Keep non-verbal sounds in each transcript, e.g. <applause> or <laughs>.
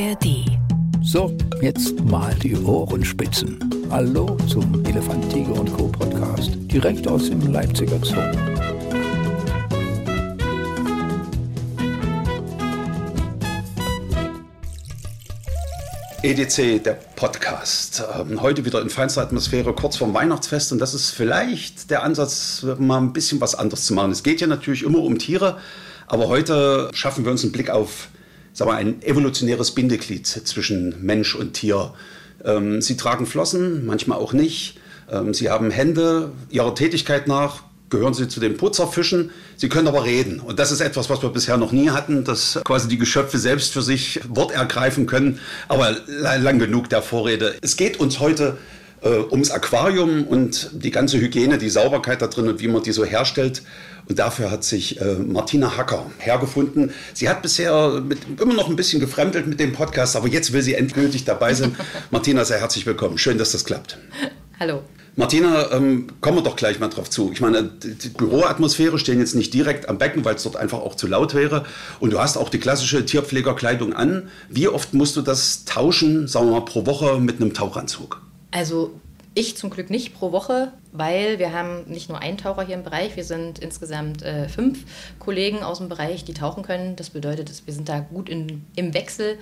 ARD. So, jetzt mal die Ohrenspitzen. Hallo zum Elefant, Tiger und Co. Podcast, direkt aus dem Leipziger Zoo. EDC, der Podcast. Ähm, heute wieder in feinster Atmosphäre, kurz vorm Weihnachtsfest. Und das ist vielleicht der Ansatz, mal ein bisschen was anderes zu machen. Es geht ja natürlich immer um Tiere, aber heute schaffen wir uns einen Blick auf sagen wir, ein evolutionäres Bindeglied zwischen Mensch und Tier. Ähm, sie tragen Flossen, manchmal auch nicht. Ähm, sie haben Hände ihrer Tätigkeit nach, gehören sie zu den Putzerfischen. Sie können aber reden. Und das ist etwas, was wir bisher noch nie hatten, dass quasi die Geschöpfe selbst für sich Wort ergreifen können. Aber lang genug der Vorrede. Es geht uns heute äh, ums Aquarium und die ganze Hygiene, die Sauberkeit da drin und wie man die so herstellt. Und dafür hat sich äh, Martina Hacker hergefunden. Sie hat bisher mit, immer noch ein bisschen gefremdelt mit dem Podcast, aber jetzt will sie endgültig dabei sein. <laughs> Martina, sehr herzlich willkommen. Schön, dass das klappt. Hallo. Martina, ähm, kommen wir doch gleich mal drauf zu. Ich meine, die Büroatmosphäre stehen jetzt nicht direkt am Becken, weil es dort einfach auch zu laut wäre. Und du hast auch die klassische Tierpflegerkleidung an. Wie oft musst du das tauschen, sagen wir mal, pro Woche mit einem Tauchanzug? Also ich zum Glück nicht pro Woche, weil wir haben nicht nur einen Taucher hier im Bereich, wir sind insgesamt äh, fünf Kollegen aus dem Bereich, die tauchen können. Das bedeutet, wir sind da gut in, im Wechsel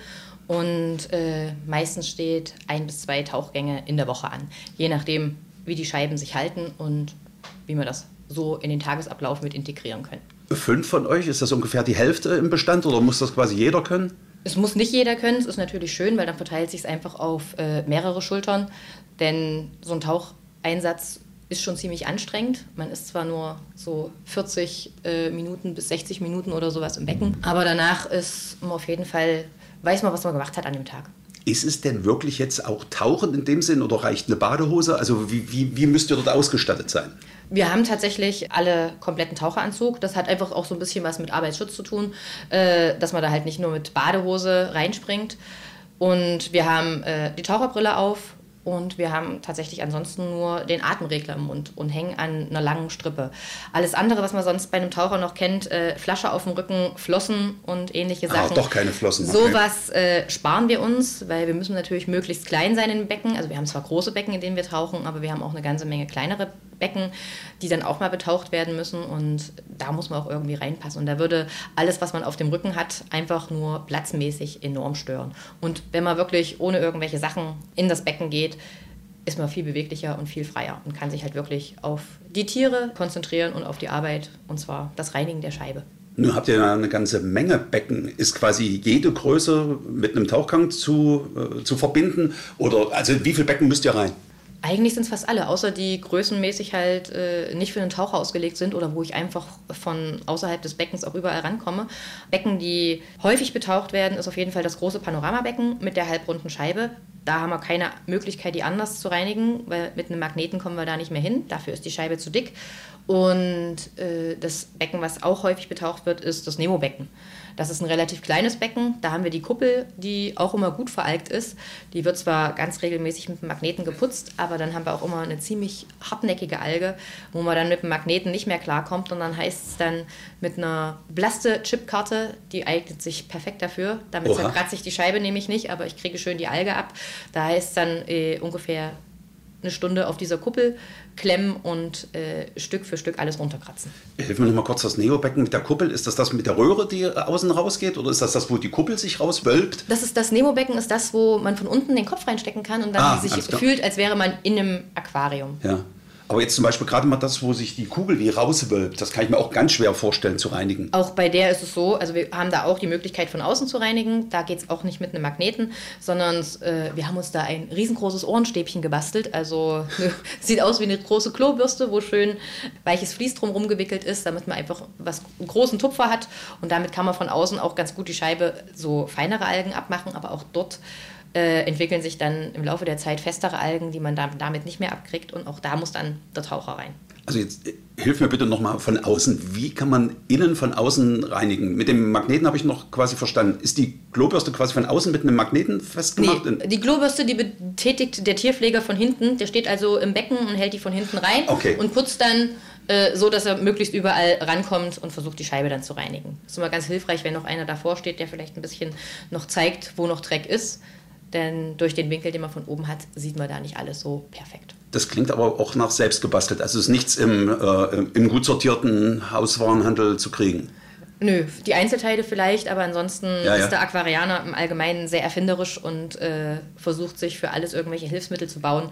und äh, meistens steht ein bis zwei Tauchgänge in der Woche an, je nachdem, wie die Scheiben sich halten und wie wir das so in den Tagesablauf mit integrieren können. Fünf von euch, ist das ungefähr die Hälfte im Bestand oder muss das quasi jeder können? Es muss nicht jeder können, es ist natürlich schön, weil dann verteilt sich es einfach auf äh, mehrere Schultern. Denn so ein Taucheinsatz ist schon ziemlich anstrengend. Man ist zwar nur so 40 äh, Minuten bis 60 Minuten oder sowas im Becken, aber danach ist man auf jeden Fall, weiß man, was man gemacht hat an dem Tag. Ist es denn wirklich jetzt auch Tauchen in dem Sinn oder reicht eine Badehose? Also wie, wie, wie müsst ihr dort ausgestattet sein? Wir haben tatsächlich alle kompletten Taucheranzug. Das hat einfach auch so ein bisschen was mit Arbeitsschutz zu tun, äh, dass man da halt nicht nur mit Badehose reinspringt. Und wir haben äh, die Taucherbrille auf, und wir haben tatsächlich ansonsten nur den Atemregler im Mund und hängen an einer langen Strippe. Alles andere, was man sonst bei einem Taucher noch kennt, äh, Flasche auf dem Rücken, Flossen und ähnliche ah, Sachen. Ah, doch keine Flossen. Sowas äh, sparen wir uns, weil wir müssen natürlich möglichst klein sein im Becken. Also wir haben zwar große Becken, in denen wir tauchen, aber wir haben auch eine ganze Menge kleinere Becken, die dann auch mal betaucht werden müssen und da muss man auch irgendwie reinpassen. Und da würde alles, was man auf dem Rücken hat, einfach nur platzmäßig enorm stören. Und wenn man wirklich ohne irgendwelche Sachen in das Becken geht, ist man viel beweglicher und viel freier und kann sich halt wirklich auf die Tiere konzentrieren und auf die Arbeit, und zwar das Reinigen der Scheibe. Nun habt ihr ja eine ganze Menge Becken. Ist quasi jede Größe mit einem Tauchgang zu, äh, zu verbinden? Oder also wie viele Becken müsst ihr rein? Eigentlich sind es fast alle, außer die größenmäßig halt äh, nicht für den Taucher ausgelegt sind oder wo ich einfach von außerhalb des Beckens auch überall rankomme. Becken, die häufig betaucht werden, ist auf jeden Fall das große Panoramabecken mit der halbrunden Scheibe. Da haben wir keine Möglichkeit, die anders zu reinigen, weil mit einem Magneten kommen wir da nicht mehr hin. Dafür ist die Scheibe zu dick. Und äh, das Becken, was auch häufig betaucht wird, ist das Nemo-Becken. Das ist ein relativ kleines Becken. Da haben wir die Kuppel, die auch immer gut veralgt ist. Die wird zwar ganz regelmäßig mit dem Magneten geputzt, aber dann haben wir auch immer eine ziemlich hartnäckige Alge, wo man dann mit dem Magneten nicht mehr klarkommt. Und dann heißt es dann mit einer Blaste-Chipkarte, die eignet sich perfekt dafür. Damit zerkratze ich die Scheibe nämlich nicht, aber ich kriege schön die Alge ab. Da heißt es dann äh, ungefähr eine Stunde auf dieser Kuppel klemmen und äh, Stück für Stück alles runterkratzen. Hilf mir noch mal kurz das Neobecken mit der Kuppel. Ist das das mit der Röhre, die außen rausgeht? Oder ist das das, wo die Kuppel sich rauswölbt? Das ist das Nemobecken, ist das, wo man von unten den Kopf reinstecken kann und dann ah, sich fühlt, als wäre man in einem Aquarium. Ja. Aber jetzt zum Beispiel gerade mal das, wo sich die Kugel wie rauswölbt, das kann ich mir auch ganz schwer vorstellen zu reinigen. Auch bei der ist es so, also wir haben da auch die Möglichkeit von außen zu reinigen. Da geht es auch nicht mit einem Magneten, sondern äh, wir haben uns da ein riesengroßes Ohrenstäbchen gebastelt. Also <laughs> sieht aus wie eine große Klobürste, wo schön weiches Vlies drumherum gewickelt ist, damit man einfach was, einen großen Tupfer hat. Und damit kann man von außen auch ganz gut die Scheibe so feinere Algen abmachen, aber auch dort äh, entwickeln sich dann im Laufe der Zeit festere Algen, die man da, damit nicht mehr abkriegt und auch da muss dann der Taucher rein. Also jetzt äh, hilf mir bitte nochmal von außen. Wie kann man innen von außen reinigen? Mit dem Magneten habe ich noch quasi verstanden. Ist die Klobürste quasi von außen mit einem Magneten festgemacht? Nee, die Klobürste, die betätigt der Tierpfleger von hinten. Der steht also im Becken und hält die von hinten rein okay. und putzt dann äh, so dass er möglichst überall rankommt und versucht, die Scheibe dann zu reinigen. Das ist immer ganz hilfreich, wenn noch einer davor steht, der vielleicht ein bisschen noch zeigt, wo noch Dreck ist. Denn durch den Winkel, den man von oben hat, sieht man da nicht alles so perfekt. Das klingt aber auch nach selbst gebastelt. Also es ist nichts im, äh, im gut sortierten Hauswarenhandel zu kriegen. Nö, die Einzelteile vielleicht, aber ansonsten ja, ist der Aquarianer im Allgemeinen sehr erfinderisch und äh, versucht sich für alles irgendwelche Hilfsmittel zu bauen,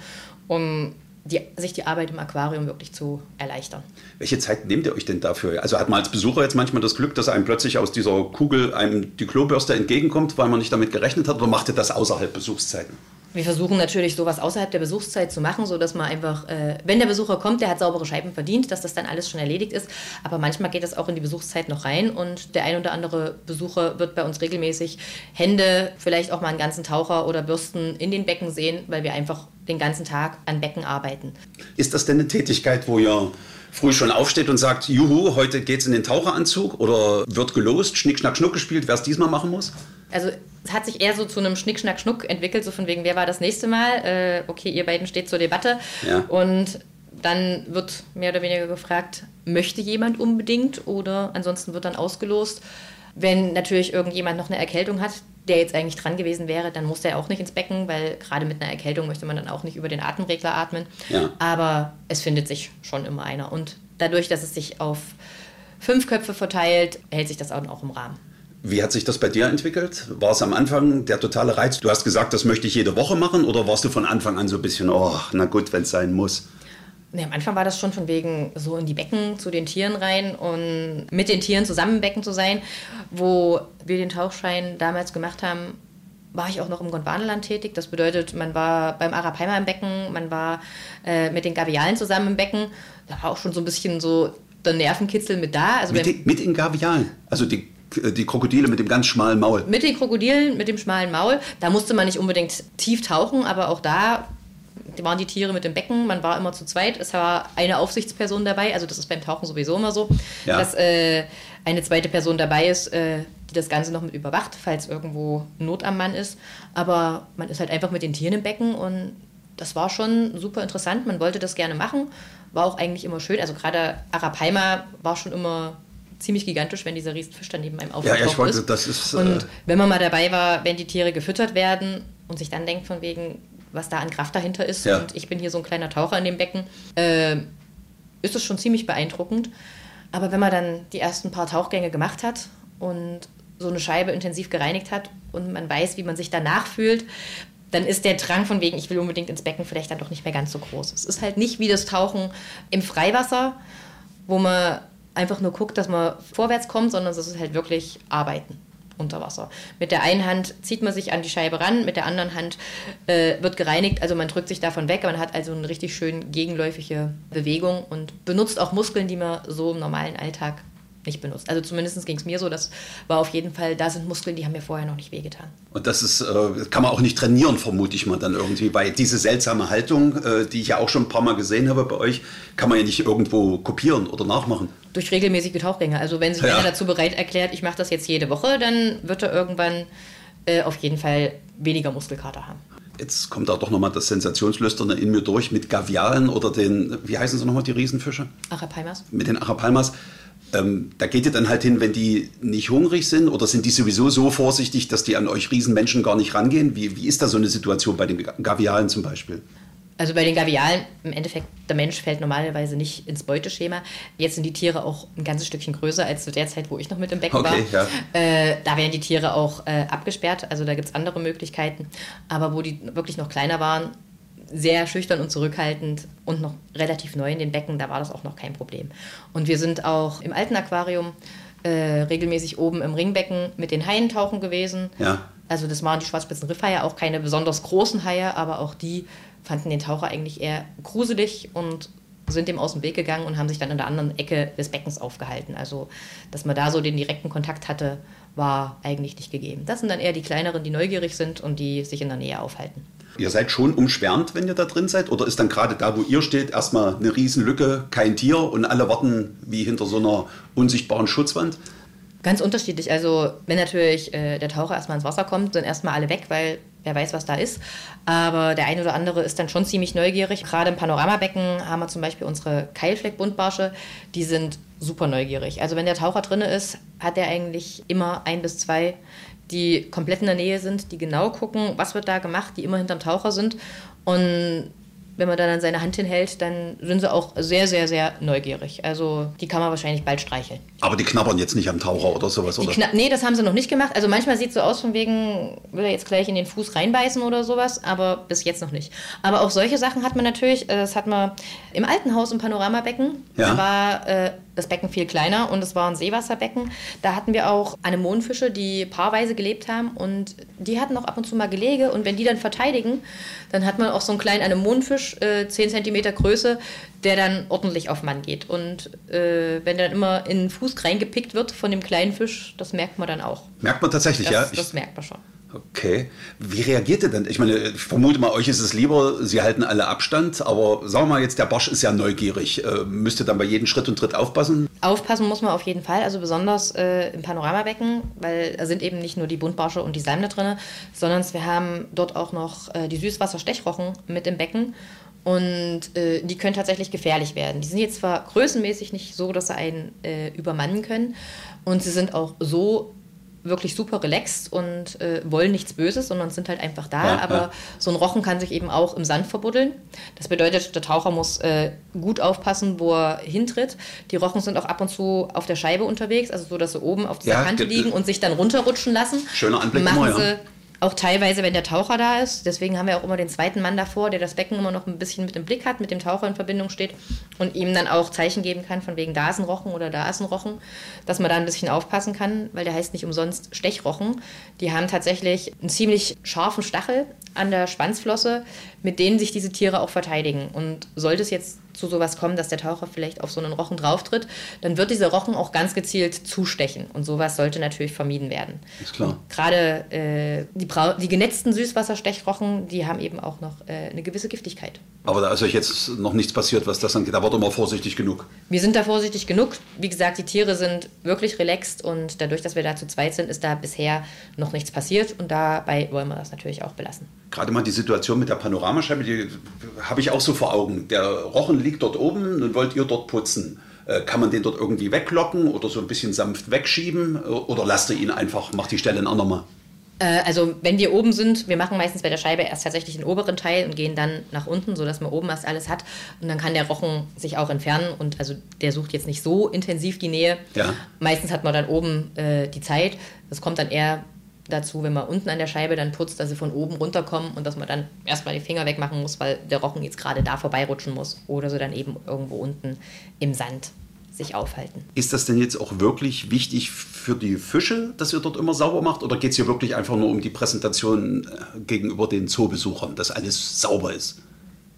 um die, sich die Arbeit im Aquarium wirklich zu erleichtern. Welche Zeit nehmt ihr euch denn dafür? Also hat man als Besucher jetzt manchmal das Glück, dass einem plötzlich aus dieser Kugel einem die Klobürste entgegenkommt, weil man nicht damit gerechnet hat, oder macht ihr das außerhalb Besuchszeiten? Wir versuchen natürlich sowas außerhalb der Besuchszeit zu machen, sodass man einfach, äh, wenn der Besucher kommt, der hat saubere Scheiben verdient, dass das dann alles schon erledigt ist. Aber manchmal geht das auch in die Besuchszeit noch rein und der ein oder andere Besucher wird bei uns regelmäßig Hände, vielleicht auch mal einen ganzen Taucher oder Bürsten in den Becken sehen, weil wir einfach den ganzen Tag an Becken arbeiten. Ist das denn eine Tätigkeit, wo ihr früh schon aufsteht und sagt, juhu, heute geht's in den Taucheranzug oder wird gelost, Schnick, Schnack, Schnuck gespielt, wer es diesmal machen muss? Also es hat sich eher so zu einem Schnick, Schnack, Schnuck entwickelt, so von wegen, wer war das nächste Mal? Äh, okay, ihr beiden steht zur Debatte. Ja. Und dann wird mehr oder weniger gefragt, möchte jemand unbedingt oder ansonsten wird dann ausgelost. Wenn natürlich irgendjemand noch eine Erkältung hat, der jetzt eigentlich dran gewesen wäre, dann muss der auch nicht ins Becken, weil gerade mit einer Erkältung möchte man dann auch nicht über den Atemregler atmen. Ja. Aber es findet sich schon immer einer. Und dadurch, dass es sich auf fünf Köpfe verteilt, hält sich das auch im Rahmen. Wie hat sich das bei dir entwickelt? War es am Anfang der totale Reiz? Du hast gesagt, das möchte ich jede Woche machen oder warst du von Anfang an so ein bisschen, oh, na gut, wenn es sein muss? Nee, am Anfang war das schon von wegen so in die Becken zu den Tieren rein und mit den Tieren zusammen im Becken zu sein. Wo wir den Tauchschein damals gemacht haben, war ich auch noch im Gondwaneland tätig. Das bedeutet, man war beim Arapaima im Becken, man war äh, mit den Gavialen zusammen im Becken. Da war auch schon so ein bisschen so der Nervenkitzel mit da. Also mit, den, mit den Gavialen? Also die die Krokodile mit dem ganz schmalen Maul. Mit den Krokodilen mit dem schmalen Maul. Da musste man nicht unbedingt tief tauchen, aber auch da waren die Tiere mit dem Becken, man war immer zu zweit. Es war eine Aufsichtsperson dabei, also das ist beim Tauchen sowieso immer so, ja. dass äh, eine zweite Person dabei ist, äh, die das Ganze noch mit überwacht, falls irgendwo Not am Mann ist. Aber man ist halt einfach mit den Tieren im Becken und das war schon super interessant. Man wollte das gerne machen, war auch eigentlich immer schön. Also gerade Arapaima war schon immer ziemlich gigantisch, wenn dieser Riesenfisch dann neben einem aufgetaucht ja, ja, ich wollte, ist. Das ist und äh wenn man mal dabei war, wenn die Tiere gefüttert werden und sich dann denkt von wegen, was da an Kraft dahinter ist. Ja. Und ich bin hier so ein kleiner Taucher in dem Becken. Äh, ist es schon ziemlich beeindruckend. Aber wenn man dann die ersten paar Tauchgänge gemacht hat und so eine Scheibe intensiv gereinigt hat und man weiß, wie man sich danach fühlt, dann ist der Drang von wegen, ich will unbedingt ins Becken vielleicht dann doch nicht mehr ganz so groß. Es ist halt nicht wie das Tauchen im Freiwasser, wo man einfach nur guckt, dass man vorwärts kommt, sondern es ist halt wirklich Arbeiten unter Wasser. Mit der einen Hand zieht man sich an die Scheibe ran, mit der anderen Hand äh, wird gereinigt, also man drückt sich davon weg, man hat also eine richtig schön gegenläufige Bewegung und benutzt auch Muskeln, die man so im normalen Alltag nicht benutzt. Also zumindest ging es mir so, das war auf jeden Fall, da sind Muskeln, die haben mir vorher noch nicht wehgetan. Und das ist, äh, kann man auch nicht trainieren, vermute ich mal dann irgendwie, weil diese seltsame Haltung, äh, die ich ja auch schon ein paar Mal gesehen habe bei euch, kann man ja nicht irgendwo kopieren oder nachmachen. Durch regelmäßige Tauchgänge. Also wenn sich ja. einer dazu bereit erklärt, ich mache das jetzt jede Woche, dann wird er irgendwann äh, auf jeden Fall weniger Muskelkater haben. Jetzt kommt da doch nochmal das Sensationslüsterne in mir durch mit Gavialen oder den, wie heißen sie nochmal, die Riesenfische? Arapaimas. Mit den Arapaimas. Ähm, da geht ihr dann halt hin, wenn die nicht hungrig sind oder sind die sowieso so vorsichtig, dass die an euch Riesenmenschen gar nicht rangehen? Wie, wie ist da so eine Situation bei den Gavialen zum Beispiel? Also bei den Gavialen, im Endeffekt, der Mensch fällt normalerweise nicht ins Beuteschema. Jetzt sind die Tiere auch ein ganzes Stückchen größer als zu der Zeit, wo ich noch mit im Becken okay, war. Ja. Äh, da werden die Tiere auch äh, abgesperrt, also da gibt es andere Möglichkeiten. Aber wo die wirklich noch kleiner waren, sehr schüchtern und zurückhaltend und noch relativ neu in den Becken, da war das auch noch kein Problem. Und wir sind auch im alten Aquarium äh, regelmäßig oben im Ringbecken mit den Haien tauchen gewesen. Ja. Also das waren die schwarzspitzen Riffhaie, auch keine besonders großen Haie, aber auch die fanden den Taucher eigentlich eher gruselig und sind dem aus dem Weg gegangen und haben sich dann in der anderen Ecke des Beckens aufgehalten. Also, dass man da so den direkten Kontakt hatte, war eigentlich nicht gegeben. Das sind dann eher die kleineren, die neugierig sind und die sich in der Nähe aufhalten. Ihr seid schon umschwärmt, wenn ihr da drin seid? Oder ist dann gerade da, wo ihr steht, erstmal eine Riesenlücke, kein Tier und alle warten wie hinter so einer unsichtbaren Schutzwand? Ganz unterschiedlich. Also, wenn natürlich äh, der Taucher erstmal ins Wasser kommt, sind erstmal alle weg, weil wer weiß, was da ist. Aber der eine oder andere ist dann schon ziemlich neugierig. Gerade im Panoramabecken haben wir zum Beispiel unsere Keilfleck-Buntbarsche, die sind super neugierig. Also wenn der Taucher drin ist, hat er eigentlich immer ein bis zwei, die komplett in der Nähe sind, die genau gucken, was wird da gemacht, die immer hinterm Taucher sind. Und wenn man dann seine Hand hinhält, dann sind sie auch sehr, sehr, sehr neugierig. Also die kann man wahrscheinlich bald streicheln. Aber die knabbern jetzt nicht am Taucher oder sowas, oder? nee, das haben sie noch nicht gemacht. Also manchmal sieht es so aus, von wegen, will er jetzt gleich in den Fuß reinbeißen oder sowas, aber bis jetzt noch nicht. Aber auch solche Sachen hat man natürlich, äh, das hat man im alten Haus im Panoramabecken. Ja. Da war äh, das Becken viel kleiner und es war ein Seewasserbecken. Da hatten wir auch Anemonenfische, die paarweise gelebt haben und die hatten auch ab und zu mal Gelege und wenn die dann verteidigen, dann hat man auch so einen kleinen Anemonenfisch, äh, 10 cm Größe, der dann ordentlich auf Mann geht. Und äh, wenn dann immer in den Fuß reingepickt wird von dem kleinen Fisch, das merkt man dann auch. Merkt man tatsächlich, das, ja? Das merkt man schon. Okay. Wie reagiert ihr denn? Ich meine, ich vermute mal, euch ist es lieber, sie halten alle Abstand, aber sagen wir mal jetzt, der Barsch ist ja neugierig. Äh, müsst ihr dann bei jedem Schritt und Tritt aufpassen? Aufpassen muss man auf jeden Fall, also besonders äh, im Panoramabecken, weil da sind eben nicht nur die Buntbarsche und die Salmle drin, sondern wir haben dort auch noch äh, die Süßwasserstechrochen mit im Becken. Und äh, die können tatsächlich gefährlich werden. Die sind jetzt zwar größenmäßig nicht so, dass sie einen äh, übermannen können. Und sie sind auch so wirklich super relaxed und äh, wollen nichts Böses, sondern sind halt einfach da. Ja, aber ja. so ein Rochen kann sich eben auch im Sand verbuddeln. Das bedeutet, der Taucher muss äh, gut aufpassen, wo er hintritt. Die Rochen sind auch ab und zu auf der Scheibe unterwegs, also so, dass sie oben auf dieser ja, Kante liegen und sich dann runterrutschen lassen. Schöner Anblick Machen immer, sie auch teilweise, wenn der Taucher da ist. Deswegen haben wir auch immer den zweiten Mann davor, der das Becken immer noch ein bisschen mit dem Blick hat, mit dem Taucher in Verbindung steht und ihm dann auch Zeichen geben kann, von wegen da ist ein Rochen oder da ist ein Rochen, dass man da ein bisschen aufpassen kann, weil der heißt nicht umsonst Stechrochen. Die haben tatsächlich einen ziemlich scharfen Stachel an der Schwanzflosse, mit denen sich diese Tiere auch verteidigen. Und sollte es jetzt zu sowas kommen, dass der Taucher vielleicht auf so einen Rochen drauftritt, dann wird dieser Rochen auch ganz gezielt zustechen. Und sowas sollte natürlich vermieden werden. Ist klar. Gerade äh, die, die, genetzten Süßwasserstechrochen, die haben eben auch noch äh, eine gewisse Giftigkeit. Aber da ist euch jetzt noch nichts passiert, was das angeht. Da wurde man vorsichtig genug. Wir sind da vorsichtig genug. Wie gesagt, die Tiere sind wirklich relaxed und dadurch, dass wir da zu zweit sind, ist da bisher noch nichts passiert. Und dabei wollen wir das natürlich auch belassen. Gerade mal die Situation mit der Panoramascheibe, die habe ich auch so vor Augen. Der Rochen liegt dort oben und wollt ihr dort putzen. Äh, kann man den dort irgendwie weglocken oder so ein bisschen sanft wegschieben? Oder lasst ihr ihn einfach, macht die Stelle ein andermal? Äh, also wenn wir oben sind, wir machen meistens bei der Scheibe erst tatsächlich den oberen Teil und gehen dann nach unten, sodass man oben erst alles hat. Und dann kann der Rochen sich auch entfernen. Und also der sucht jetzt nicht so intensiv die Nähe. Ja. Meistens hat man dann oben äh, die Zeit. Das kommt dann eher dazu, wenn man unten an der Scheibe dann putzt, dass sie von oben runterkommen und dass man dann erstmal die Finger wegmachen muss, weil der Rochen jetzt gerade da vorbeirutschen muss. Oder sie dann eben irgendwo unten im Sand sich aufhalten. Ist das denn jetzt auch wirklich wichtig für die Fische, dass ihr dort immer sauber macht? Oder geht es hier wirklich einfach nur um die Präsentation äh, gegenüber den Zoobesuchern, dass alles sauber ist?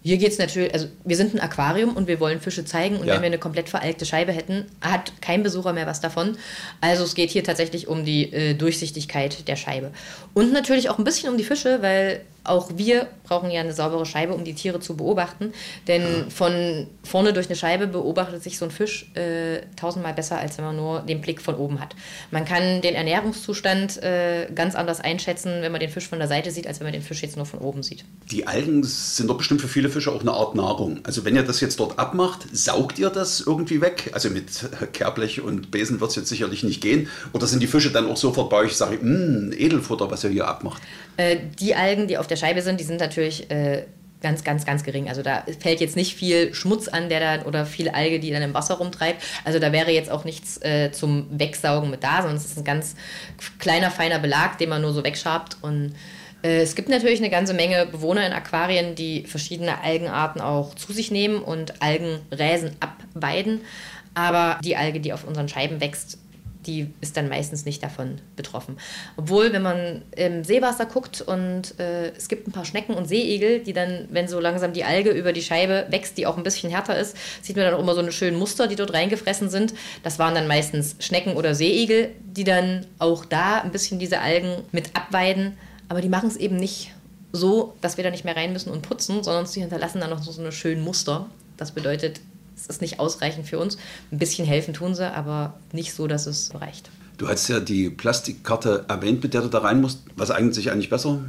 Hier geht es natürlich, also wir sind ein Aquarium und wir wollen Fische zeigen und ja. wenn wir eine komplett veralkte Scheibe hätten, hat kein Besucher mehr was davon. Also es geht hier tatsächlich um die äh, Durchsichtigkeit der Scheibe. Und natürlich auch ein bisschen um die Fische, weil auch wir brauchen ja eine saubere Scheibe, um die Tiere zu beobachten. Denn von vorne durch eine Scheibe beobachtet sich so ein Fisch äh, tausendmal besser, als wenn man nur den Blick von oben hat. Man kann den Ernährungszustand äh, ganz anders einschätzen, wenn man den Fisch von der Seite sieht, als wenn man den Fisch jetzt nur von oben sieht. Die Algen sind doch bestimmt für viele Fische auch eine Art Nahrung. Also wenn ihr das jetzt dort abmacht, saugt ihr das irgendwie weg? Also mit <laughs> Kehrblech und Besen wird es jetzt sicherlich nicht gehen. Oder sind die Fische dann auch sofort bei euch, sage ich, mh, Edelfutter, was ihr hier abmacht? Äh, die Algen, die auf der Scheibe sind, die sind natürlich äh, ganz, ganz, ganz gering. Also da fällt jetzt nicht viel Schmutz an, der dann oder viel Alge, die dann im Wasser rumtreibt. Also da wäre jetzt auch nichts äh, zum Wegsaugen mit da, es ist ein ganz kleiner, feiner Belag, den man nur so wegschabt. Und äh, es gibt natürlich eine ganze Menge Bewohner in Aquarien, die verschiedene Algenarten auch zu sich nehmen und Algenräsen abweiden. Aber die Alge, die auf unseren Scheiben wächst, die ist dann meistens nicht davon betroffen. Obwohl, wenn man im Seewasser guckt und äh, es gibt ein paar Schnecken und Seeigel, die dann, wenn so langsam die Alge über die Scheibe wächst, die auch ein bisschen härter ist, sieht man dann auch immer so eine schönen Muster, die dort reingefressen sind. Das waren dann meistens Schnecken oder Seeigel, die dann auch da ein bisschen diese Algen mit abweiden. Aber die machen es eben nicht so, dass wir da nicht mehr rein müssen und putzen, sondern sie hinterlassen dann noch so eine schönen Muster. Das bedeutet, es ist nicht ausreichend für uns. Ein bisschen helfen tun sie, aber nicht so, dass es reicht. Du hast ja die Plastikkarte erwähnt, mit der du da rein musst. Was eignet sich eigentlich besser?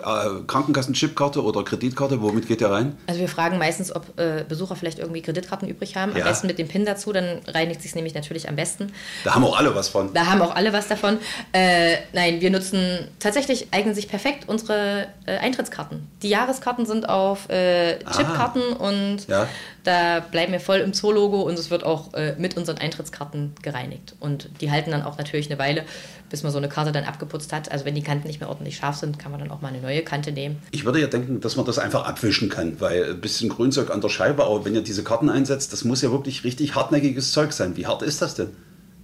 Äh, Krankenkassenchipkarte oder Kreditkarte? Womit geht der rein? Also wir fragen meistens, ob äh, Besucher vielleicht irgendwie Kreditkarten übrig haben. Am ja. besten mit dem PIN dazu, dann reinigt sich nämlich natürlich am besten. Da haben auch alle was von. Da haben auch alle was davon. Äh, nein, wir nutzen tatsächlich eignen sich perfekt unsere äh, Eintrittskarten. Die Jahreskarten sind auf äh, Chipkarten ah. und ja. da bleiben wir voll im Zoologo und es wird auch äh, mit unseren Eintrittskarten gereinigt. Und die halten dann auch natürlich eine Weile, bis man so eine Karte dann abgeputzt hat. Also wenn die Kanten nicht mehr ordentlich scharf sind, kann man dann auch mal eine neue Kante nehmen. Ich würde ja denken, dass man das einfach abwischen kann, weil ein bisschen Grünzeug an der Scheibe, aber wenn ihr diese Karten einsetzt, das muss ja wirklich richtig hartnäckiges Zeug sein. Wie hart ist das denn?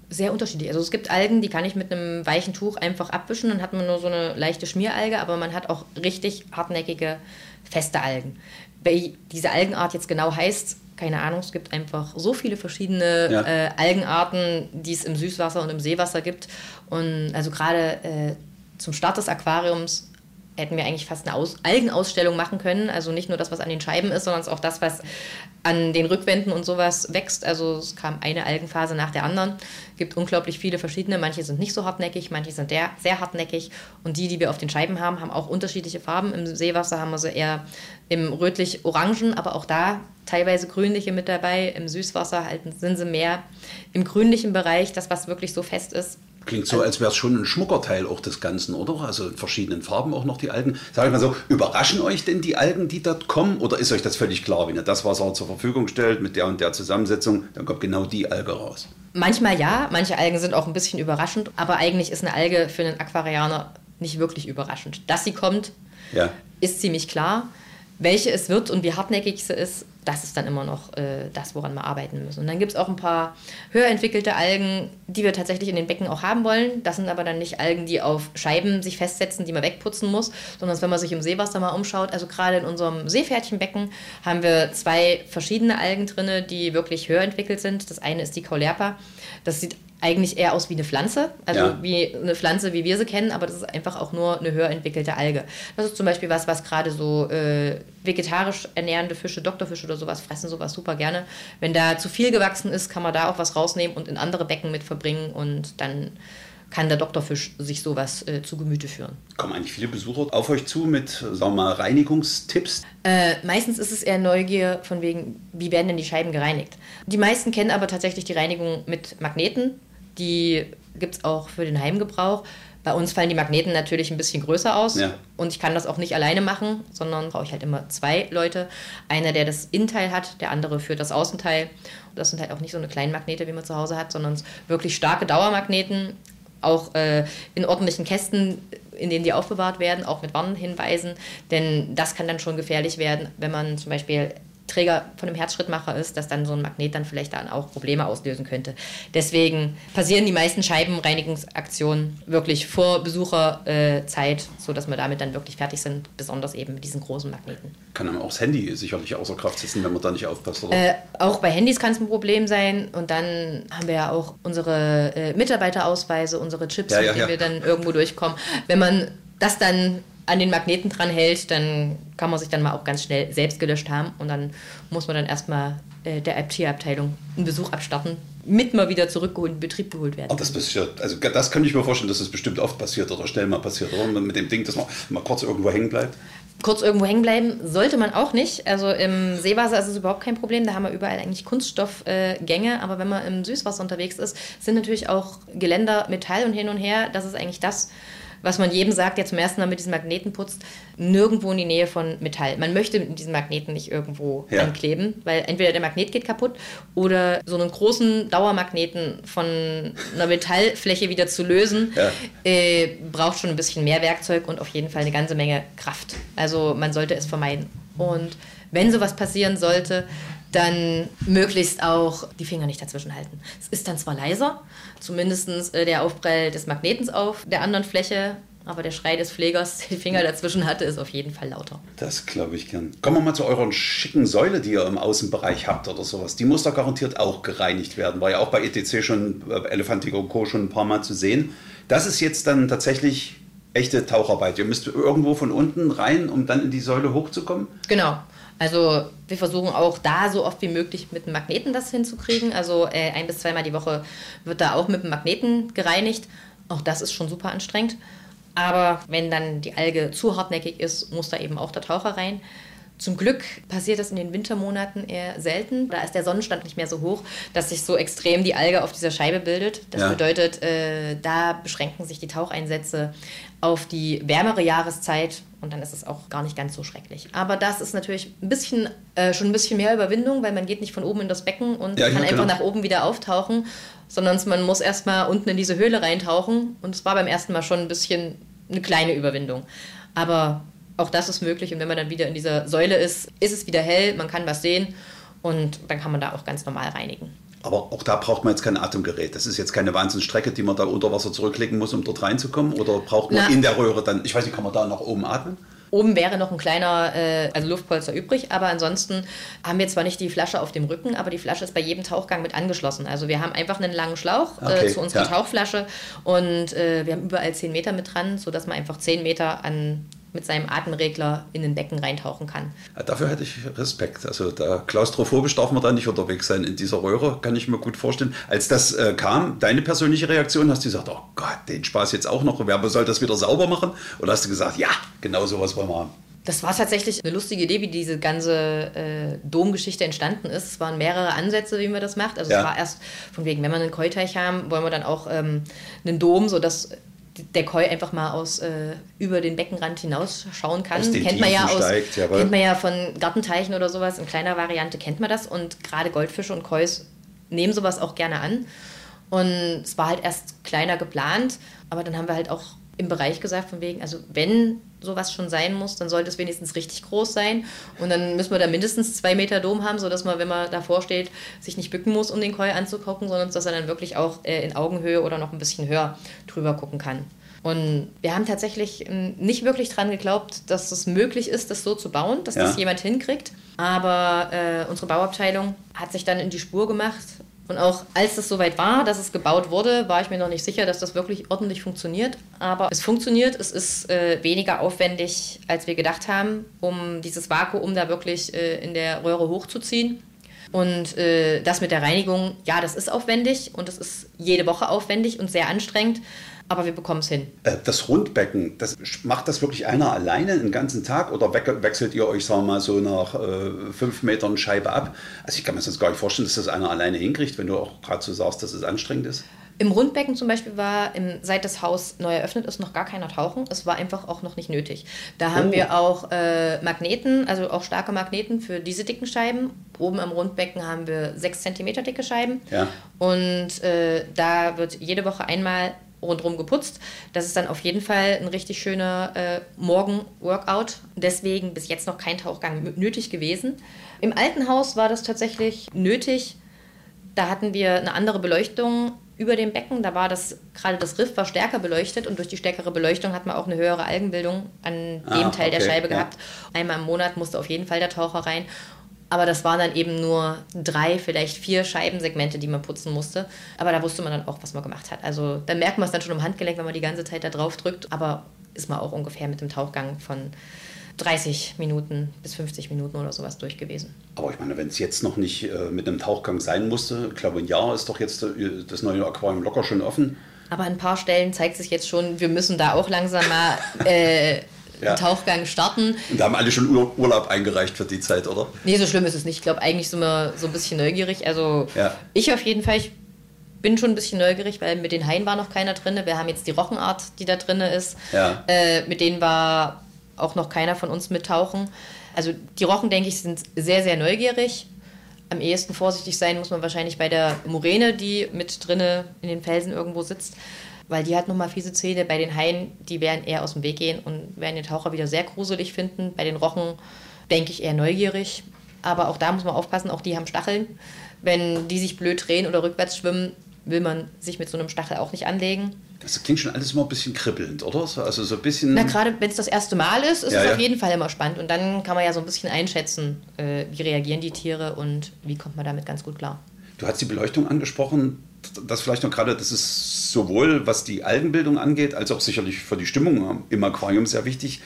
Sehr unterschiedlich. Also es gibt Algen, die kann ich mit einem weichen Tuch einfach abwischen, dann hat man nur so eine leichte Schmieralge, aber man hat auch richtig hartnäckige, feste Algen. Wie diese Algenart jetzt genau heißt, keine Ahnung, es gibt einfach so viele verschiedene ja. äh, Algenarten, die es im Süßwasser und im Seewasser gibt. Und also gerade äh, zum Start des Aquariums hätten wir eigentlich fast eine Aus Algenausstellung machen können. Also nicht nur das, was an den Scheiben ist, sondern auch das, was an den Rückwänden und sowas wächst. Also es kam eine Algenphase nach der anderen. Es gibt unglaublich viele verschiedene. Manche sind nicht so hartnäckig, manche sind sehr, sehr hartnäckig. Und die, die wir auf den Scheiben haben, haben auch unterschiedliche Farben. Im Seewasser haben wir sie eher im rötlich-orangen, aber auch da teilweise grünliche mit dabei. Im Süßwasser halten, sind sie mehr im grünlichen Bereich, das, was wirklich so fest ist. Klingt so, als wäre es schon ein Schmuckerteil auch des Ganzen, oder? Also in verschiedenen Farben auch noch die Algen. Sag ich mal so, überraschen euch denn die Algen, die dort kommen? Oder ist euch das völlig klar, wenn ihr das Wasser zur Verfügung stellt mit der und der Zusammensetzung, dann kommt genau die Alge raus? Manchmal ja, manche Algen sind auch ein bisschen überraschend, aber eigentlich ist eine Alge für einen Aquarianer nicht wirklich überraschend. Dass sie kommt, ja. ist ziemlich klar. Welche es wird und wie hartnäckig sie ist, das ist dann immer noch äh, das, woran wir arbeiten müssen. Und dann gibt es auch ein paar höher entwickelte Algen, die wir tatsächlich in den Becken auch haben wollen. Das sind aber dann nicht Algen, die auf Scheiben sich festsetzen, die man wegputzen muss, sondern wenn man sich im Seewasser mal umschaut, also gerade in unserem Seepferdchenbecken haben wir zwei verschiedene Algen drin, die wirklich höher entwickelt sind. Das eine ist die Caulerpa. Das sieht eigentlich eher aus wie eine Pflanze, also ja. wie eine Pflanze, wie wir sie kennen, aber das ist einfach auch nur eine höher entwickelte Alge. Das ist zum Beispiel was, was gerade so äh, vegetarisch ernährende Fische, Doktorfische oder sowas fressen sowas super gerne. Wenn da zu viel gewachsen ist, kann man da auch was rausnehmen und in andere Becken mit verbringen und dann kann der Doktorfisch sich sowas äh, zu Gemüte führen. Kommen eigentlich viele Besucher auf euch zu mit, sagen wir mal, Reinigungstipps? Äh, meistens ist es eher Neugier von wegen, wie werden denn die Scheiben gereinigt. Die meisten kennen aber tatsächlich die Reinigung mit Magneten. Die gibt es auch für den Heimgebrauch. Bei uns fallen die Magneten natürlich ein bisschen größer aus ja. und ich kann das auch nicht alleine machen, sondern brauche ich halt immer zwei Leute. Einer, der das Innenteil hat, der andere für das Außenteil. Das sind halt auch nicht so eine kleinen Magnete, wie man zu Hause hat, sondern wirklich starke Dauermagneten, auch äh, in ordentlichen Kästen, in denen die aufbewahrt werden, auch mit Warnhinweisen, denn das kann dann schon gefährlich werden, wenn man zum Beispiel Träger von einem Herzschrittmacher ist, dass dann so ein Magnet dann vielleicht dann auch Probleme auslösen könnte. Deswegen passieren die meisten Scheibenreinigungsaktionen wirklich vor Besucherzeit, sodass wir damit dann wirklich fertig sind, besonders eben mit diesen großen Magneten. Kann dann auch das Handy sicherlich außer Kraft setzen, wenn man da nicht aufpasst, oder? Äh, auch bei Handys kann es ein Problem sein und dann haben wir ja auch unsere äh, Mitarbeiterausweise, unsere Chips, ja, ja, mit denen ja. wir dann irgendwo durchkommen. Wenn man das dann an den Magneten dran hält, dann kann man sich dann mal auch ganz schnell selbst gelöscht haben und dann muss man dann erstmal äh, der IT-Abteilung einen Besuch abstatten, mit mal wieder zurückgeholt in Betrieb geholt werden. Ach, das passiert, also das kann ich mir vorstellen, dass das bestimmt oft passiert oder schnell mal passiert, oder? Mit dem Ding, dass man mal kurz irgendwo hängen bleibt. Kurz irgendwo hängen bleiben sollte man auch nicht. Also im Seewasser ist es überhaupt kein Problem. Da haben wir überall eigentlich Kunststoffgänge. Äh, Aber wenn man im Süßwasser unterwegs ist, sind natürlich auch Geländer Metall und hin und her. Das ist eigentlich das, was man jedem sagt, der zum ersten Mal mit diesen Magneten putzt, nirgendwo in die Nähe von Metall. Man möchte mit diesen Magneten nicht irgendwo ja. ankleben, weil entweder der Magnet geht kaputt oder so einen großen Dauermagneten von einer Metallfläche wieder zu lösen, ja. äh, braucht schon ein bisschen mehr Werkzeug und auf jeden Fall eine ganze Menge Kraft. Also man sollte es vermeiden. Und wenn sowas passieren sollte, dann möglichst auch die Finger nicht dazwischen halten. Es ist dann zwar leiser, zumindest äh, der Aufprall des Magnetens auf der anderen Fläche, aber der Schrei des Pflegers, der die Finger dazwischen hatte, ist auf jeden Fall lauter. Das glaube ich gern. Kommen wir mal zu eurer schicken Säule, die ihr im Außenbereich habt oder sowas. Die muss da garantiert auch gereinigt werden. War ja auch bei ETC schon, äh, Elefantico Co. schon ein paar Mal zu sehen. Das ist jetzt dann tatsächlich echte Taucharbeit. Ihr müsst irgendwo von unten rein, um dann in die Säule hochzukommen? Genau. Also wir versuchen auch da so oft wie möglich mit dem Magneten das hinzukriegen. Also äh, ein bis zweimal die Woche wird da auch mit dem Magneten gereinigt. Auch das ist schon super anstrengend. Aber wenn dann die Alge zu hartnäckig ist, muss da eben auch der Taucher rein. Zum Glück passiert das in den Wintermonaten eher selten. Da ist der Sonnenstand nicht mehr so hoch, dass sich so extrem die Alge auf dieser Scheibe bildet. Das ja. bedeutet, äh, da beschränken sich die Taucheinsätze auf die wärmere Jahreszeit und dann ist es auch gar nicht ganz so schrecklich. Aber das ist natürlich ein bisschen, äh, schon ein bisschen mehr Überwindung, weil man geht nicht von oben in das Becken und ja, kann einfach genau. nach oben wieder auftauchen, sondern man muss erstmal unten in diese Höhle reintauchen und es war beim ersten Mal schon ein bisschen eine kleine Überwindung. Aber auch das ist möglich. Und wenn man dann wieder in dieser Säule ist, ist es wieder hell, man kann was sehen und dann kann man da auch ganz normal reinigen. Aber auch da braucht man jetzt kein Atemgerät. Das ist jetzt keine Wahnsinnsstrecke, die man da unter Wasser zurücklegen muss, um dort reinzukommen. Oder braucht man Na, in der Röhre dann, ich weiß nicht, kann man da nach oben atmen? Oben wäre noch ein kleiner äh, also Luftpolster übrig, aber ansonsten haben wir zwar nicht die Flasche auf dem Rücken, aber die Flasche ist bei jedem Tauchgang mit angeschlossen. Also wir haben einfach einen langen Schlauch äh, okay, äh, zu unserer ja. Tauchflasche und äh, wir haben überall 10 Meter mit dran, sodass man einfach 10 Meter an mit seinem Atemregler in den Becken reintauchen kann. Ja, dafür hätte ich Respekt. Also da klaustrophobisch darf man da nicht unterwegs sein in dieser Röhre, kann ich mir gut vorstellen. Als das äh, kam, deine persönliche Reaktion, hast du gesagt, oh Gott, den Spaß jetzt auch noch, wer soll das wieder sauber machen? Oder hast du gesagt, ja, genau sowas wollen wir haben? Das war tatsächlich eine lustige Idee, wie diese ganze äh, Domgeschichte entstanden ist. Es waren mehrere Ansätze, wie man das macht. Also ja. es war erst von wegen, wenn wir einen Keuteich haben, wollen wir dann auch ähm, einen Dom, sodass der Koi einfach mal aus äh, über den Beckenrand hinausschauen kann. kennt man ja aus steigt, kennt man ja von Gartenteichen oder sowas in kleiner Variante kennt man das und gerade Goldfische und Kois nehmen sowas auch gerne an. Und es war halt erst kleiner geplant, aber dann haben wir halt auch im Bereich gesagt, von wegen, also wenn sowas schon sein muss, dann sollte es wenigstens richtig groß sein. Und dann müssen wir da mindestens zwei Meter Dom haben, sodass man, wenn man davor steht, sich nicht bücken muss, um den Koi anzugucken, sondern dass er dann wirklich auch äh, in Augenhöhe oder noch ein bisschen höher drüber gucken kann. Und wir haben tatsächlich ähm, nicht wirklich daran geglaubt, dass es möglich ist, das so zu bauen, dass ja. das jemand hinkriegt. Aber äh, unsere Bauabteilung hat sich dann in die Spur gemacht und auch als es soweit war, dass es gebaut wurde, war ich mir noch nicht sicher, dass das wirklich ordentlich funktioniert. Aber es funktioniert, es ist äh, weniger aufwendig, als wir gedacht haben, um dieses Vakuum da wirklich äh, in der Röhre hochzuziehen. Und äh, das mit der Reinigung, ja, das ist aufwendig und es ist jede Woche aufwendig und sehr anstrengend aber wir bekommen es hin. Äh, das Rundbecken, das, macht das wirklich einer alleine den ganzen Tag oder wechselt ihr euch, sagen wir mal, so nach äh, fünf Metern Scheibe ab? Also ich kann mir das gar nicht vorstellen, dass das einer alleine hinkriegt, wenn du auch gerade so sagst, dass es anstrengend ist. Im Rundbecken zum Beispiel war, im, seit das Haus neu eröffnet ist, noch gar keiner tauchen. Es war einfach auch noch nicht nötig. Da haben oh. wir auch äh, Magneten, also auch starke Magneten für diese dicken Scheiben. Oben am Rundbecken haben wir sechs Zentimeter dicke Scheiben. Ja. Und äh, da wird jede Woche einmal rundherum geputzt. Das ist dann auf jeden Fall ein richtig schöner äh, Morgen-Workout. Deswegen bis jetzt noch kein Tauchgang nötig gewesen. Im alten Haus war das tatsächlich nötig. Da hatten wir eine andere Beleuchtung über dem Becken. Da war das gerade das Riff war stärker beleuchtet und durch die stärkere Beleuchtung hat man auch eine höhere Algenbildung an dem ah, Teil okay, der Scheibe ja. gehabt. Einmal im Monat musste auf jeden Fall der Taucher rein aber das waren dann eben nur drei, vielleicht vier Scheibensegmente, die man putzen musste. Aber da wusste man dann auch, was man gemacht hat. Also da merkt man es dann schon im Handgelenk, wenn man die ganze Zeit da drauf drückt. Aber ist man auch ungefähr mit dem Tauchgang von 30 Minuten bis 50 Minuten oder sowas durch gewesen. Aber ich meine, wenn es jetzt noch nicht äh, mit einem Tauchgang sein musste, ich glaube, ein Jahr ist doch jetzt äh, das neue Aquarium locker schon offen. Aber an ein paar Stellen zeigt sich jetzt schon, wir müssen da auch langsam mal äh, <laughs> ja. Tauchgang starten. Und da haben alle schon Ur Urlaub eingereicht für die Zeit, oder? Nee, so schlimm ist es nicht. Ich glaube, eigentlich sind wir so ein bisschen neugierig. Also ja. ich auf jeden Fall, ich bin schon ein bisschen neugierig, weil mit den Haien war noch keiner drin. Wir haben jetzt die Rochenart, die da drin ist. Ja. Äh, mit denen war auch noch keiner von uns mittauchen. Also die Rochen, denke ich, sind sehr, sehr neugierig. Am ehesten vorsichtig sein muss man wahrscheinlich bei der Moräne, die mit drinne in den Felsen irgendwo sitzt weil die hat nochmal fiese Zähne. Bei den Haien, die werden eher aus dem Weg gehen und werden den Taucher wieder sehr gruselig finden. Bei den Rochen denke ich eher neugierig. Aber auch da muss man aufpassen, auch die haben Stacheln. Wenn die sich blöd drehen oder rückwärts schwimmen, will man sich mit so einem Stachel auch nicht anlegen. Das klingt schon alles immer ein bisschen kribbelnd, oder? Also so ein bisschen. Na, gerade wenn es das erste Mal ist, ist ja, es ja. auf jeden Fall immer spannend. Und dann kann man ja so ein bisschen einschätzen, äh, wie reagieren die Tiere und wie kommt man damit ganz gut klar. Du hast die Beleuchtung angesprochen das vielleicht noch gerade, das ist sowohl was die Algenbildung angeht, als auch sicherlich für die Stimmung im Aquarium sehr wichtig.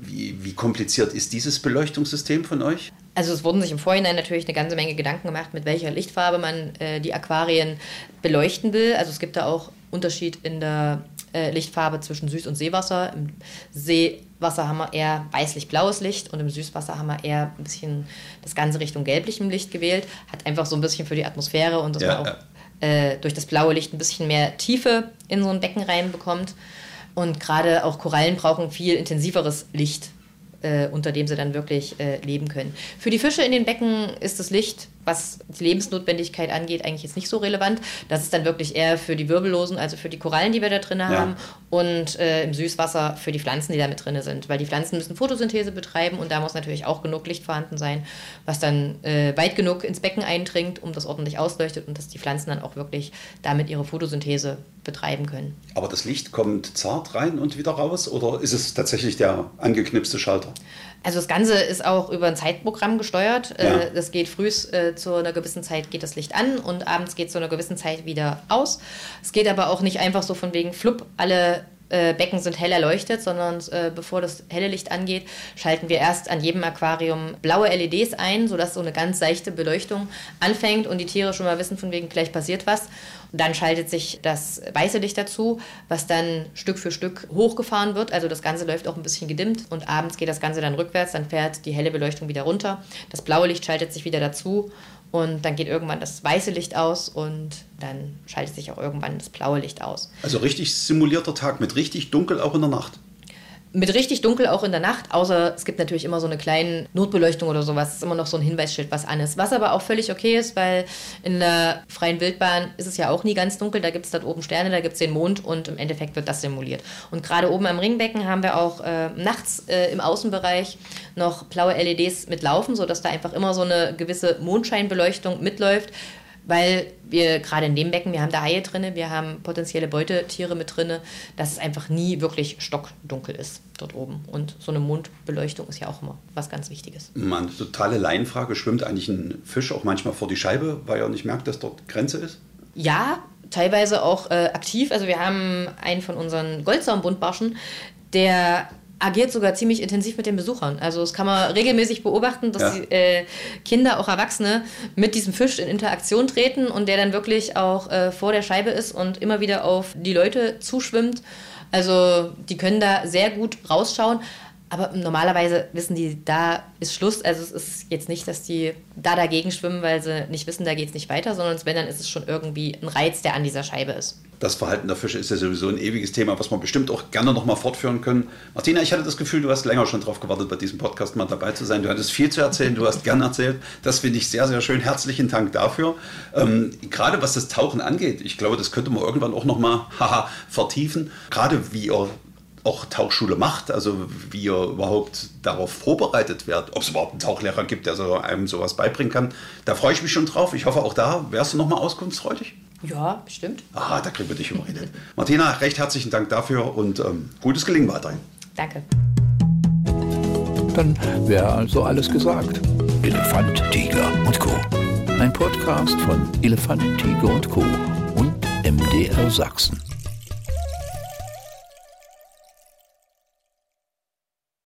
Wie, wie kompliziert ist dieses Beleuchtungssystem von euch? Also es wurden sich im Vorhinein natürlich eine ganze Menge Gedanken gemacht, mit welcher Lichtfarbe man äh, die Aquarien beleuchten will. Also es gibt da auch Unterschied in der äh, Lichtfarbe zwischen Süß- und Seewasser. Im Seewasser haben wir eher weißlich-blaues Licht und im Süßwasser haben wir eher ein bisschen das Ganze Richtung gelblichem Licht gewählt. Hat einfach so ein bisschen für die Atmosphäre und dass ja, man auch ja. Äh, durch das blaue Licht ein bisschen mehr Tiefe in so ein Becken reinbekommt. Und gerade auch Korallen brauchen viel intensiveres Licht äh, unter dem sie dann wirklich äh, leben können. Für die Fische in den Becken ist das Licht, was die Lebensnotwendigkeit angeht, eigentlich jetzt nicht so relevant. Das ist dann wirklich eher für die Wirbellosen, also für die Korallen, die wir da drin ja. haben und äh, im Süßwasser für die Pflanzen, die da mit drin sind. Weil die Pflanzen müssen Photosynthese betreiben und da muss natürlich auch genug Licht vorhanden sein, was dann äh, weit genug ins Becken eindringt, um das ordentlich ausleuchtet und dass die Pflanzen dann auch wirklich damit ihre Photosynthese betreiben können. Aber das Licht kommt zart rein und wieder raus oder ist es tatsächlich der angeknipste Schalter? Also das Ganze ist auch über ein Zeitprogramm gesteuert. Ja. Äh, das geht früh äh, zu einer gewissen Zeit geht das Licht an und abends geht zu einer gewissen Zeit wieder aus. Es geht aber auch nicht einfach so von wegen flupp, alle äh, Becken sind hell erleuchtet, sondern äh, bevor das helle Licht angeht, schalten wir erst an jedem Aquarium blaue LEDs ein, sodass so eine ganz seichte Beleuchtung anfängt und die Tiere schon mal wissen, von wegen gleich passiert was. Und dann schaltet sich das weiße Licht dazu, was dann Stück für Stück hochgefahren wird. Also das Ganze läuft auch ein bisschen gedimmt und abends geht das Ganze dann rückwärts, dann fährt die helle Beleuchtung wieder runter. Das blaue Licht schaltet sich wieder dazu und dann geht irgendwann das weiße Licht aus und dann schaltet sich auch irgendwann das blaue Licht aus. Also richtig simulierter Tag mit richtig dunkel auch in der Nacht mit richtig dunkel auch in der Nacht, außer es gibt natürlich immer so eine kleine Notbeleuchtung oder sowas. Es ist immer noch so ein Hinweisschild, was an ist. Was aber auch völlig okay ist, weil in der freien Wildbahn ist es ja auch nie ganz dunkel. Da gibt es dort oben Sterne, da gibt es den Mond und im Endeffekt wird das simuliert. Und gerade oben am Ringbecken haben wir auch äh, nachts äh, im Außenbereich noch blaue LEDs mitlaufen, sodass da einfach immer so eine gewisse Mondscheinbeleuchtung mitläuft weil wir gerade in dem Becken, wir haben da Haie drin, wir haben potenzielle Beutetiere mit drin, dass es einfach nie wirklich stockdunkel ist dort oben. Und so eine Mondbeleuchtung ist ja auch immer was ganz Wichtiges. Mann, totale Laienfrage, schwimmt eigentlich ein Fisch auch manchmal vor die Scheibe, weil er nicht merkt, dass dort Grenze ist? Ja, teilweise auch äh, aktiv. Also wir haben einen von unseren Goldsaumbundbarschen, der agiert sogar ziemlich intensiv mit den Besuchern. Also das kann man regelmäßig beobachten, dass ja. die, äh, Kinder, auch Erwachsene, mit diesem Fisch in Interaktion treten und der dann wirklich auch äh, vor der Scheibe ist und immer wieder auf die Leute zuschwimmt. Also die können da sehr gut rausschauen. Aber normalerweise wissen die, da ist Schluss. Also es ist jetzt nicht, dass die da dagegen schwimmen, weil sie nicht wissen, da geht es nicht weiter, sondern wenn, dann ist es schon irgendwie ein Reiz, der an dieser Scheibe ist das Verhalten der Fische ist ja sowieso ein ewiges Thema, was wir bestimmt auch gerne nochmal fortführen können. Martina, ich hatte das Gefühl, du hast länger schon darauf gewartet, bei diesem Podcast mal dabei zu sein. Du hattest viel zu erzählen, du hast gern erzählt. Das finde ich sehr, sehr schön. Herzlichen Dank dafür. Ähm, gerade was das Tauchen angeht, ich glaube, das könnte man irgendwann auch nochmal <laughs> vertiefen. Gerade wie ihr auch Tauchschule macht, also wie ihr überhaupt darauf vorbereitet werdet, ob es überhaupt einen Tauchlehrer gibt, der so einem sowas beibringen kann. Da freue ich mich schon drauf. Ich hoffe, auch da wärst du nochmal auskunftsfreudig. Ja, bestimmt. Ah, da kriegen wir dich überredet. Martina, recht herzlichen Dank dafür und ähm, gutes Gelingen weiterhin. Danke. Dann wäre also alles gesagt. Elefant, Tiger und Co. Ein Podcast von Elefant, Tiger und Co. und MDR Sachsen.